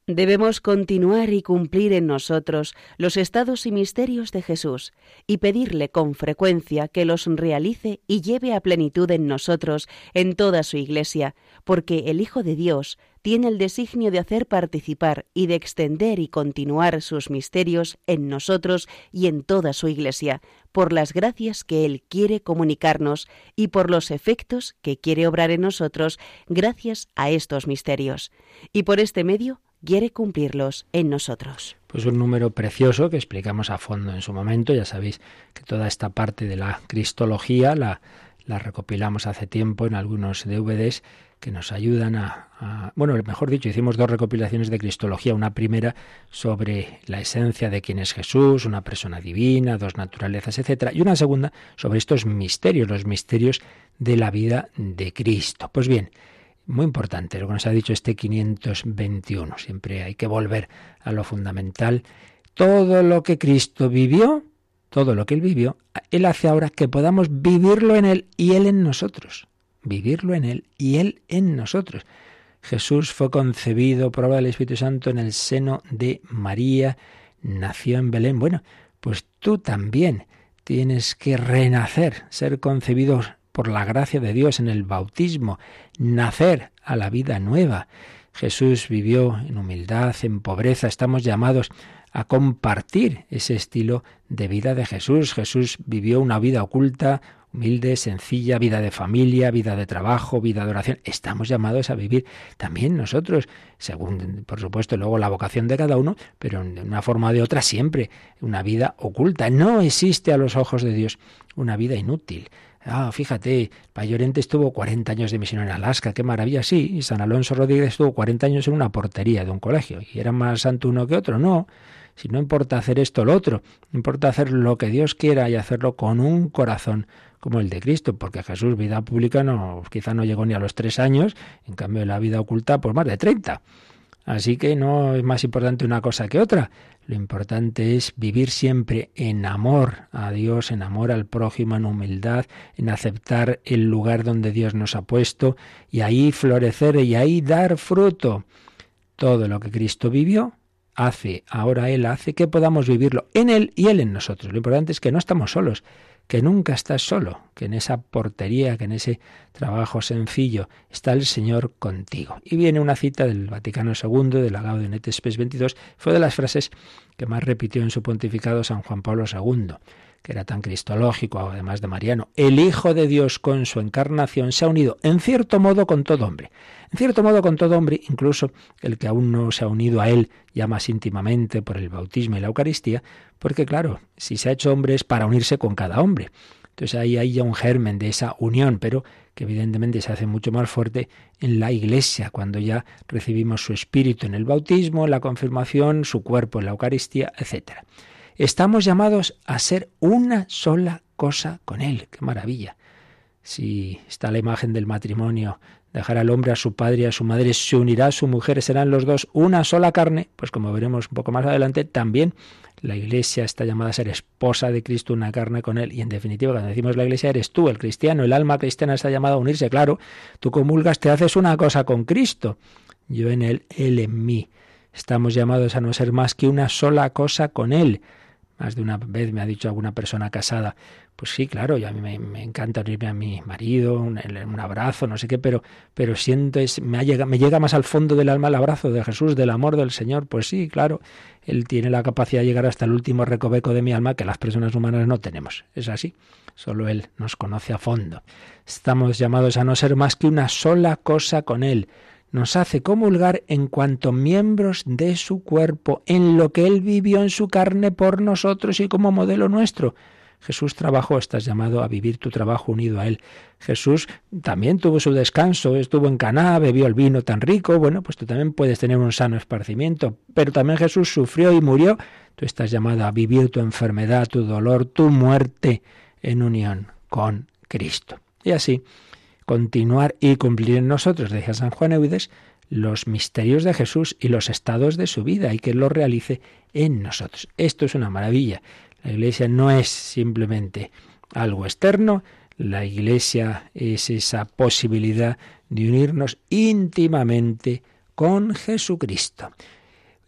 Debemos continuar y cumplir en nosotros los estados y misterios de Jesús y pedirle con frecuencia que los realice y lleve a plenitud en nosotros en toda su Iglesia, porque el Hijo de Dios tiene el designio de hacer participar y de extender y continuar sus misterios en nosotros y en toda su Iglesia, por las gracias que Él quiere comunicarnos y por los efectos que quiere obrar en nosotros gracias a estos misterios. Y por este medio quiere cumplirlos en nosotros. Pues un número precioso que explicamos a fondo en su momento. Ya sabéis que toda esta parte de la cristología la, la recopilamos hace tiempo en algunos DVDs que nos ayudan a, bueno, mejor dicho, hicimos dos recopilaciones de Cristología, una primera sobre la esencia de quién es Jesús, una persona divina, dos naturalezas, etcétera, y una segunda sobre estos misterios, los misterios de la vida de Cristo. Pues bien, muy importante lo que nos ha dicho este 521. Siempre hay que volver a lo fundamental. Todo lo que Cristo vivió, todo lo que Él vivió, Él hace ahora que podamos vivirlo en Él y Él en nosotros. Vivirlo en Él y Él en nosotros. Jesús fue concebido por obra del Espíritu Santo en el seno de María, nació en Belén. Bueno, pues tú también tienes que renacer, ser concebido por la gracia de Dios en el bautismo, nacer a la vida nueva. Jesús vivió en humildad, en pobreza. Estamos llamados a compartir ese estilo de vida de Jesús. Jesús vivió una vida oculta, humilde, sencilla, vida de familia, vida de trabajo, vida de oración. Estamos llamados a vivir también nosotros, según, por supuesto, luego la vocación de cada uno, pero de una forma o de otra siempre, una vida oculta. No existe a los ojos de Dios una vida inútil. Ah, fíjate, Payorente estuvo 40 años de misión en Alaska, qué maravilla, sí. Y San Alonso Rodríguez estuvo 40 años en una portería de un colegio. ¿Y era más santo uno que otro? No. Si no importa hacer esto o lo otro, importa hacer lo que Dios quiera y hacerlo con un corazón como el de Cristo, porque Jesús, vida pública, no, quizá no llegó ni a los tres años, en cambio la vida oculta, pues más de 30. Así que no es más importante una cosa que otra. Lo importante es vivir siempre en amor a Dios, en amor al prójimo, en humildad, en aceptar el lugar donde Dios nos ha puesto y ahí florecer y ahí dar fruto. Todo lo que Cristo vivió hace, ahora Él hace que podamos vivirlo en Él y Él en nosotros. Lo importante es que no estamos solos, que nunca estás solo, que en esa portería, que en ese trabajo sencillo está el Señor contigo. Y viene una cita del Vaticano II, del la Gaudium et Spes 22, fue de las frases que más repitió en su pontificado San Juan Pablo II que era tan cristológico, además de Mariano, el Hijo de Dios con su encarnación se ha unido en cierto modo con todo hombre. En cierto modo con todo hombre, incluso el que aún no se ha unido a él ya más íntimamente por el bautismo y la Eucaristía, porque claro, si se ha hecho hombre es para unirse con cada hombre. Entonces ahí hay ya un germen de esa unión, pero que evidentemente se hace mucho más fuerte en la Iglesia, cuando ya recibimos su espíritu en el bautismo, en la confirmación, su cuerpo en la Eucaristía, etcétera. Estamos llamados a ser una sola cosa con Él. ¡Qué maravilla! Si está la imagen del matrimonio, dejar al hombre a su padre y a su madre, se unirá a su mujer, serán los dos una sola carne, pues como veremos un poco más adelante, también la Iglesia está llamada a ser esposa de Cristo, una carne con Él. Y en definitiva, cuando decimos la Iglesia, eres tú, el cristiano, el alma cristiana está llamada a unirse. Claro, tú comulgas, te haces una cosa con Cristo. Yo en Él, Él en mí. Estamos llamados a no ser más que una sola cosa con Él. Más de una vez me ha dicho alguna persona casada, pues sí, claro, y a mí me, encanta unirme a mi marido, un, un, abrazo, no sé qué, pero, pero siento, me, me llega más al fondo del alma el abrazo de Jesús, del amor del Señor. Pues sí, claro, Él tiene la capacidad de llegar hasta el último recoveco de mi alma que las personas humanas no tenemos. Es así, solo Él nos conoce a fondo. Estamos llamados a no ser más que una sola cosa con Él nos hace comulgar en cuanto miembros de su cuerpo, en lo que Él vivió en su carne por nosotros y como modelo nuestro. Jesús trabajó, estás llamado a vivir tu trabajo unido a Él. Jesús también tuvo su descanso, estuvo en Caná, bebió el vino tan rico, bueno, pues tú también puedes tener un sano esparcimiento, pero también Jesús sufrió y murió. Tú estás llamado a vivir tu enfermedad, tu dolor, tu muerte en unión con Cristo. Y así, continuar y cumplir en nosotros, decía San Juan Eudes, los misterios de Jesús y los estados de su vida y que lo realice en nosotros. Esto es una maravilla. La Iglesia no es simplemente algo externo, la Iglesia es esa posibilidad de unirnos íntimamente con Jesucristo.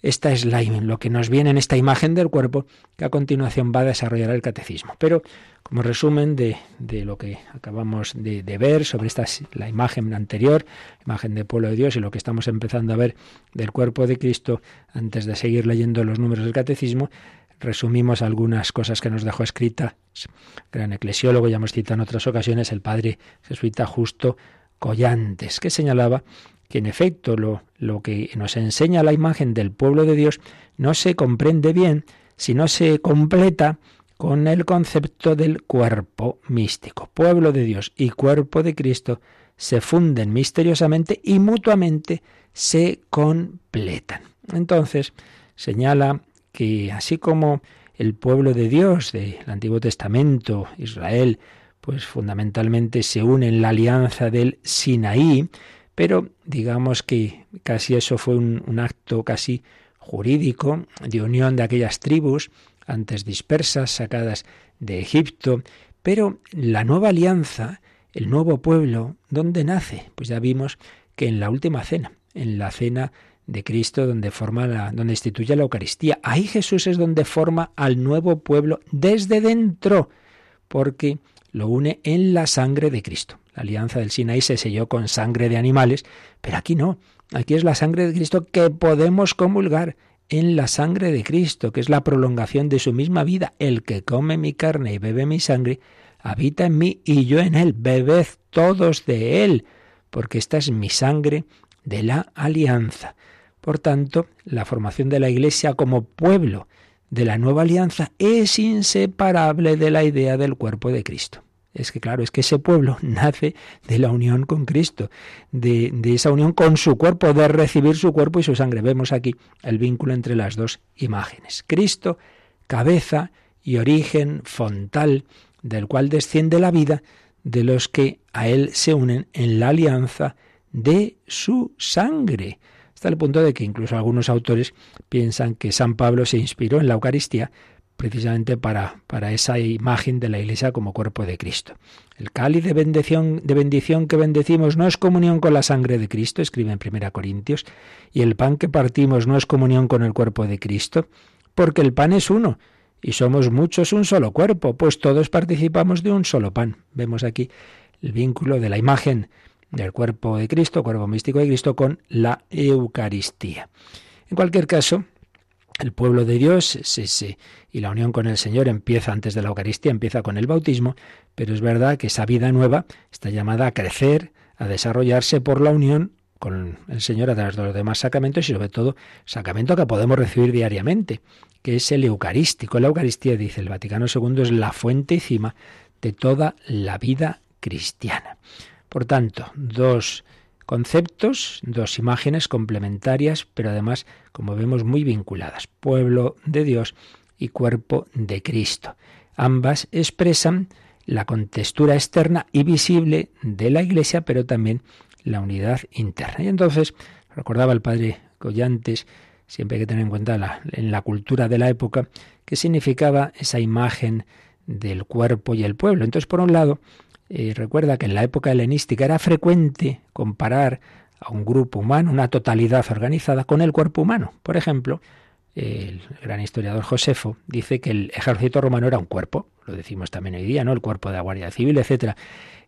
Esta es la, lo que nos viene en esta imagen del cuerpo que a continuación va a desarrollar el catecismo. Pero como resumen de, lo que acabamos de, ver sobre esta, la imagen anterior, imagen del pueblo de Dios y lo que estamos empezando a ver del cuerpo de Cristo, antes de seguir leyendo los números del catecismo, resumimos algunas cosas que nos dejó escrita gran eclesiólogo, ya hemos citado en otras ocasiones, el padre jesuita Justo Collantes, que señalaba que en efecto lo, lo que nos enseña la imagen del pueblo de Dios no se comprende bien si no se completa con el concepto del cuerpo místico. Pueblo de Dios y cuerpo de Cristo se funden misteriosamente y mutuamente se completan. Entonces, señala que así como el pueblo de Dios del Antiguo Testamento, Israel, pues fundamentalmente se une en la alianza del Sinaí, pero digamos que casi eso fue un, acto casi jurídico de unión de aquellas tribus antes dispersas, sacadas de Egipto, pero la nueva alianza, el nuevo pueblo, ¿dónde nace? Pues ya vimos que en la última cena, en la cena de Cristo donde forma donde instituye la Eucaristía. Ahí Jesús es donde forma al nuevo pueblo desde dentro, porque lo une en la sangre de Cristo. La alianza del Sinaí se selló con sangre de animales, pero aquí no. Aquí es la sangre de Cristo que podemos comulgar en la sangre de Cristo, que es la prolongación de su misma vida. El que come mi carne y bebe mi sangre, habita en mí y yo en él. Bebed todos de él, porque esta es mi sangre de la alianza. Por tanto, la formación de la Iglesia como pueblo de la nueva alianza es inseparable de la idea del cuerpo de Cristo. Es que claro, es que ese pueblo nace de la unión con Cristo, de, esa unión con su cuerpo, de recibir su cuerpo y su sangre. Vemos aquí el vínculo entre las dos imágenes. Cristo, cabeza y origen fontal, del cual desciende la vida de los que a Él se unen en la alianza de su sangre. Hasta el punto de que incluso algunos autores piensan que San Pablo se inspiró en la Eucaristía precisamente para, para esa imagen de la Iglesia como cuerpo de Cristo. El cáliz de bendición, de bendición que bendecimos no es comunión con la sangre de Cristo, escribe en 1 Corintios, y el pan que partimos no es comunión con el cuerpo de Cristo, porque el pan es uno, y somos muchos un solo cuerpo, pues todos participamos de un solo pan. Vemos aquí el vínculo de la imagen del cuerpo de Cristo, cuerpo místico de Cristo, con la Eucaristía. En cualquier caso, el pueblo de Dios sí, sí, y la unión con el Señor empieza antes de la Eucaristía, empieza con el bautismo, pero es verdad que esa vida nueva está llamada a crecer, a desarrollarse por la unión con el Señor a través de los demás sacramentos y sobre todo sacramento que podemos recibir diariamente, que es el Eucarístico. La Eucaristía, dice el Vaticano II, es la fuente y cima de toda la vida cristiana. Por tanto, dos conceptos, dos imágenes complementarias, pero además, como vemos, muy vinculadas. Pueblo de Dios y cuerpo de Cristo. Ambas expresan la contextura externa y visible de la Iglesia, pero también la unidad interna. Y entonces, recordaba el padre Collantes, siempre hay que tener en cuenta en la cultura de la época, qué significaba esa imagen del cuerpo y el pueblo. Entonces, por un lado, eh, recuerda que en la época helenística era frecuente comparar a un grupo humano, una totalidad organizada, con el cuerpo humano. Por ejemplo, el gran historiador Josefo dice que el ejército romano era un cuerpo, lo decimos también hoy día, ¿no? El cuerpo de la Guardia Civil, etcétera.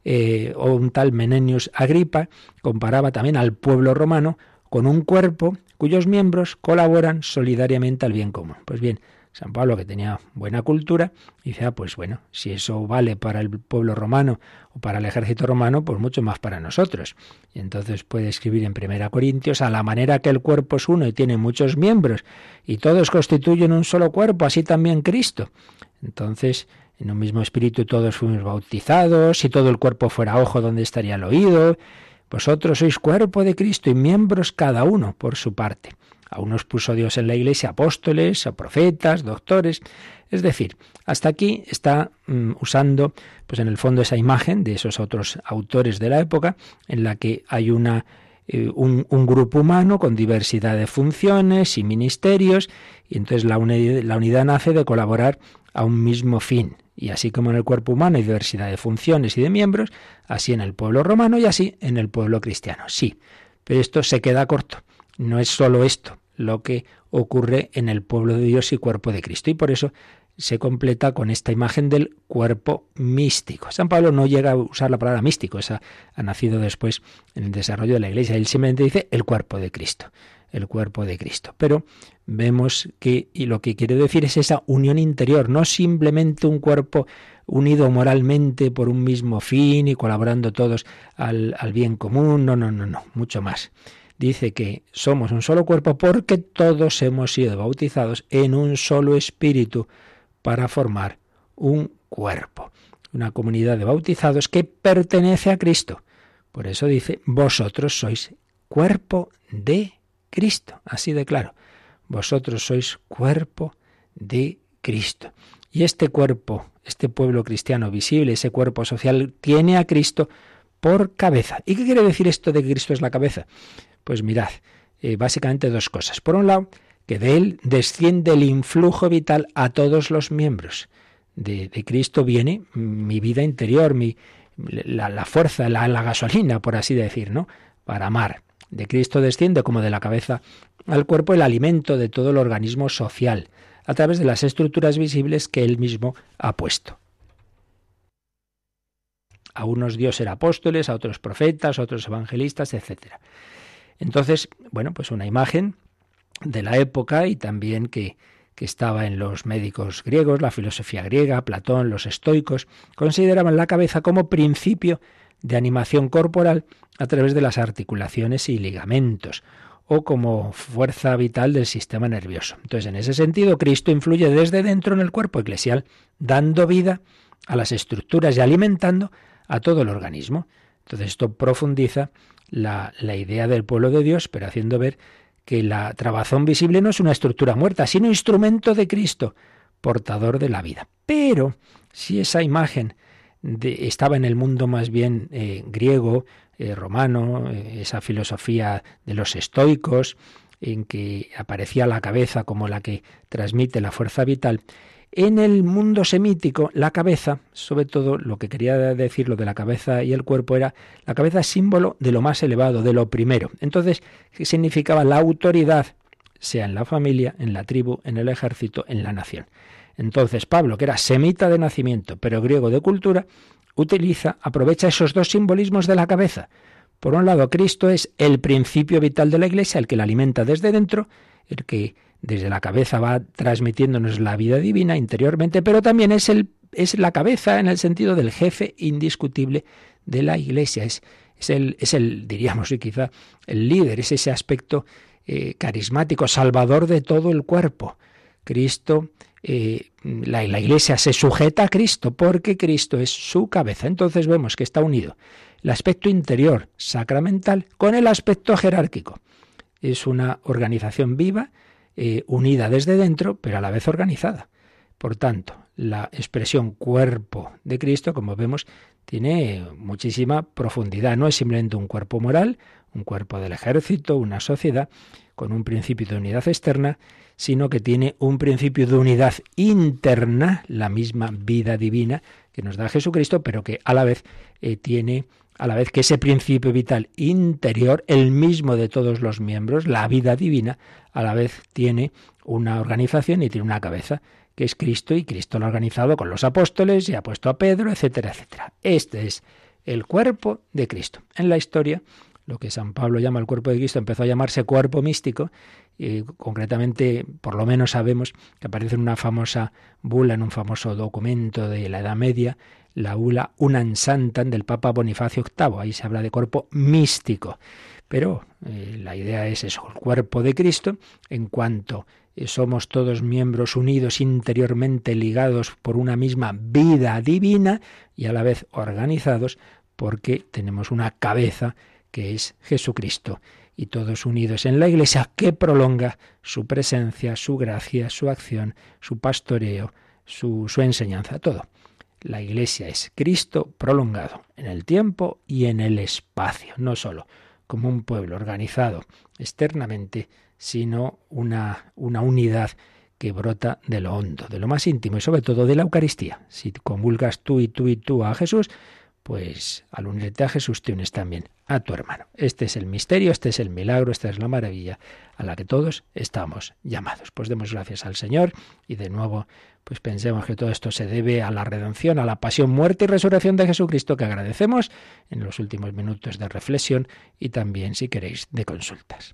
Eh, o un tal Menenius Agripa comparaba también al pueblo romano con un cuerpo cuyos miembros colaboran solidariamente al bien común. Pues bien, San Pablo, que tenía buena cultura, dice, pues bueno, si eso vale para el pueblo romano o para el ejército romano, pues mucho más para nosotros. Y entonces puede escribir en Primera Corintios, a la manera que el cuerpo es uno y tiene muchos miembros, y todos constituyen un solo cuerpo, así también Cristo. Entonces, en un mismo espíritu todos fuimos bautizados, si todo el cuerpo fuera ojo, ¿dónde estaría el oído? Vosotros sois cuerpo de Cristo y miembros cada uno por su parte. A unos puso Dios en la iglesia apóstoles, a profetas, doctores. Es decir, hasta aquí está mm, usando, pues en el fondo, esa imagen de esos otros autores de la época, en la que hay una, eh, un, grupo humano con diversidad de funciones y ministerios, y entonces la, la unidad nace de colaborar a un mismo fin. Y así como en el cuerpo humano hay diversidad de funciones y de miembros, así en el pueblo romano y así en el pueblo cristiano. Sí, pero esto se queda corto. No es solo esto lo que ocurre en el pueblo de Dios y cuerpo de Cristo. Y por eso se completa con esta imagen del cuerpo místico. San Pablo no llega a usar la palabra místico, esa ha nacido después en el desarrollo de la Iglesia. Él simplemente dice el cuerpo de Cristo, el cuerpo de Cristo. Pero vemos que y lo que quiere decir es esa unión interior, no simplemente un cuerpo unido moralmente por un mismo fin y colaborando todos al, al bien común, no, no, no, no, mucho más dice que somos un solo cuerpo porque todos hemos sido bautizados en un solo espíritu para formar un cuerpo, una comunidad de bautizados que pertenece a Cristo. Por eso dice, vosotros sois cuerpo de Cristo, así de claro, vosotros sois cuerpo de Cristo. Y este cuerpo, este pueblo cristiano visible, ese cuerpo social, tiene a Cristo por cabeza. ¿Y qué quiere decir esto de que Cristo es la cabeza? Pues mirad, eh, básicamente dos cosas. Por un lado, que de él desciende el influjo vital a todos los miembros. De, Cristo viene mi vida interior, mi, la, fuerza, la, gasolina, por así decir, ¿no? Para amar. De Cristo desciende como de la cabeza al cuerpo el alimento de todo el organismo social, a través de las estructuras visibles que él mismo ha puesto. A unos Dios era apóstoles, a otros profetas, a otros evangelistas, etc. Entonces, bueno, pues una imagen de la época y también que, que estaba en los médicos griegos, la filosofía griega, Platón, los estoicos, consideraban la cabeza como principio de animación corporal a través de las articulaciones y ligamentos, o como fuerza vital del sistema nervioso. Entonces, en ese sentido, Cristo influye desde dentro en el cuerpo eclesial, dando vida a las estructuras y alimentando a todo el organismo. Entonces, esto profundiza la, la idea del pueblo de Dios, pero haciendo ver que la trabazón visible no es una estructura muerta, sino instrumento de Cristo, portador de la vida. Pero si esa imagen estaba en el mundo más bien eh, griego, eh, romano, eh, esa filosofía de los estoicos, en que aparecía la cabeza como la que transmite la fuerza vital, en el mundo semítico, la cabeza, sobre todo lo que quería decir lo de la cabeza y el cuerpo era la cabeza símbolo de lo más elevado, de lo primero. Entonces, ¿qué significaba la autoridad? Sea en la familia, en la tribu, en el ejército, en la nación. Entonces, Pablo, que era semita de nacimiento, pero griego de cultura, utiliza, aprovecha esos dos simbolismos de la cabeza. Por un lado, Cristo es el principio vital de la Iglesia, el que la alimenta desde dentro, el que desde la cabeza va transmitiéndonos la vida divina interiormente, pero también es, el, es la cabeza en el sentido del jefe indiscutible de la Iglesia. Es, es, el, es el, diríamos, y quizá el líder, es ese aspecto eh, carismático, salvador de todo el cuerpo. Cristo, eh, la, la Iglesia se sujeta a Cristo porque Cristo es su cabeza. Entonces vemos que está unido el aspecto interior, sacramental, con el aspecto jerárquico. Es una organización viva eh, unida desde dentro, pero a la vez organizada. Por tanto, la expresión cuerpo de Cristo, como vemos, tiene muchísima profundidad. No es simplemente un cuerpo moral, un cuerpo del ejército, una sociedad con un principio de unidad externa, sino que tiene un principio de unidad interna, la misma vida divina que nos da Jesucristo, pero que a la vez eh, tiene a la vez que ese principio vital interior, el mismo de todos los miembros, la vida divina, a la vez tiene una organización y tiene una cabeza, que es Cristo, y Cristo lo ha organizado con los apóstoles y ha puesto a Pedro, etcétera, etcétera. Este es el cuerpo de Cristo. En la historia, lo que San Pablo llama el cuerpo de Cristo empezó a llamarse cuerpo místico, y concretamente, por lo menos sabemos que aparece en una famosa bula, en un famoso documento de la Edad Media, la bula Unan Santan del Papa Bonifacio VIII. Ahí se habla de cuerpo místico. Pero eh, la idea es eso, el cuerpo de Cristo, en cuanto eh, somos todos miembros unidos interiormente ligados por una misma vida divina y a la vez organizados porque tenemos una cabeza que es Jesucristo y todos unidos en la Iglesia que prolonga su presencia, su gracia, su acción, su pastoreo, su, su enseñanza, todo. La Iglesia es Cristo prolongado en el tiempo y en el espacio, no solo como un pueblo organizado externamente, sino una, una unidad que brota de lo hondo, de lo más íntimo y sobre todo de la Eucaristía. Si comulgas tú y tú y tú a Jesús, pues al unirte a Jesús te unes también a tu hermano. Este es el misterio, este es el milagro, esta es la maravilla a la que todos estamos llamados. Pues demos gracias al Señor y de nuevo pues pensemos que todo esto se debe a la redención, a la pasión, muerte y resurrección de Jesucristo que agradecemos en los últimos minutos de reflexión y también si queréis de consultas.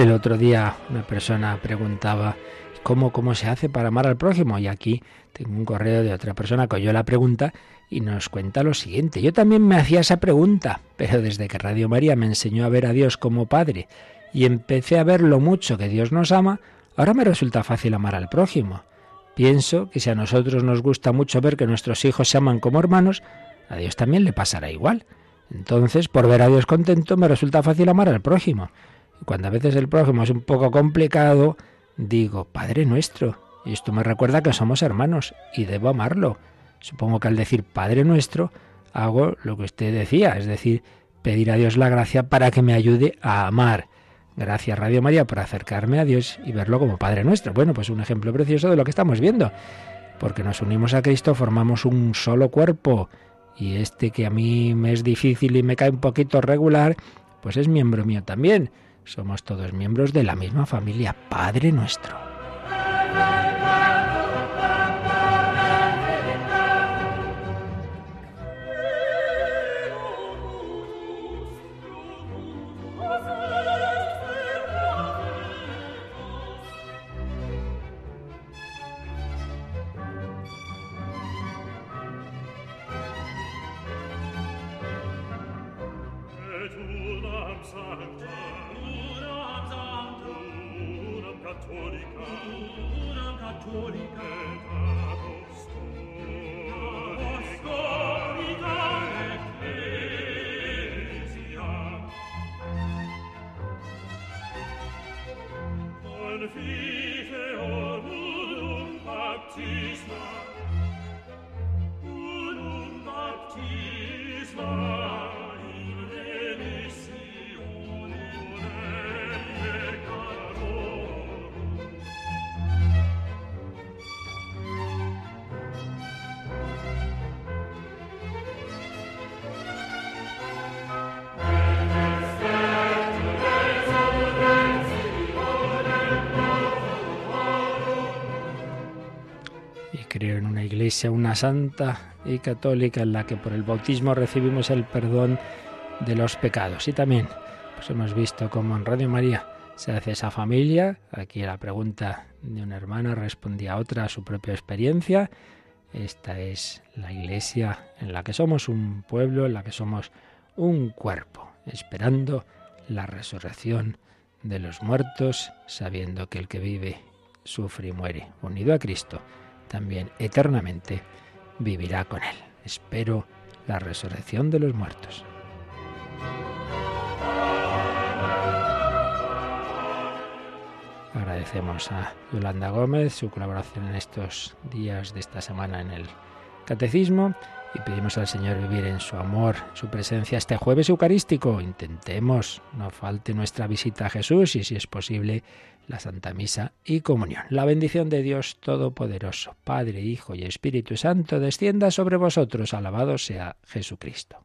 El otro día una persona preguntaba cómo, cómo se hace para amar al prójimo y aquí tengo un correo de otra persona que oyó la pregunta y nos cuenta lo siguiente. Yo también me hacía esa pregunta, pero desde que Radio María me enseñó a ver a Dios como Padre y empecé a ver lo mucho que Dios nos ama, ahora me resulta fácil amar al prójimo. Pienso que si a nosotros nos gusta mucho ver que nuestros hijos se aman como hermanos, a Dios también le pasará igual. Entonces, por ver a Dios contento, me resulta fácil amar al prójimo. Cuando a veces el prójimo es un poco complicado, digo, Padre nuestro. Y esto me recuerda que somos hermanos y debo amarlo. Supongo que al decir Padre nuestro, hago lo que usted decía, es decir, pedir a Dios la gracia para que me ayude a amar. Gracias Radio María por acercarme a Dios y verlo como Padre nuestro. Bueno, pues un ejemplo precioso de lo que estamos viendo. Porque nos unimos a Cristo, formamos un solo cuerpo. Y este que a mí me es difícil y me cae un poquito regular, pues es miembro mío también. Somos todos miembros de la misma familia, Padre nuestro. Iglesia, una santa y católica en la que por el bautismo recibimos el perdón de los pecados. Y también pues hemos visto cómo en Radio María se hace esa familia. Aquí la pregunta de una hermana respondía a otra a su propia experiencia. Esta es la iglesia en la que somos un pueblo, en la que somos un cuerpo, esperando la resurrección de los muertos, sabiendo que el que vive, sufre y muere, unido a Cristo también eternamente vivirá con Él. Espero la resurrección de los muertos. Agradecemos a Yolanda Gómez su colaboración en estos días de esta semana en el Catecismo y pedimos al Señor vivir en su amor, su presencia este jueves eucarístico. Intentemos, no falte nuestra visita a Jesús y si es posible la Santa Misa y comunión. La bendición de Dios Todopoderoso, Padre, Hijo y Espíritu Santo, descienda sobre vosotros. Alabado sea Jesucristo.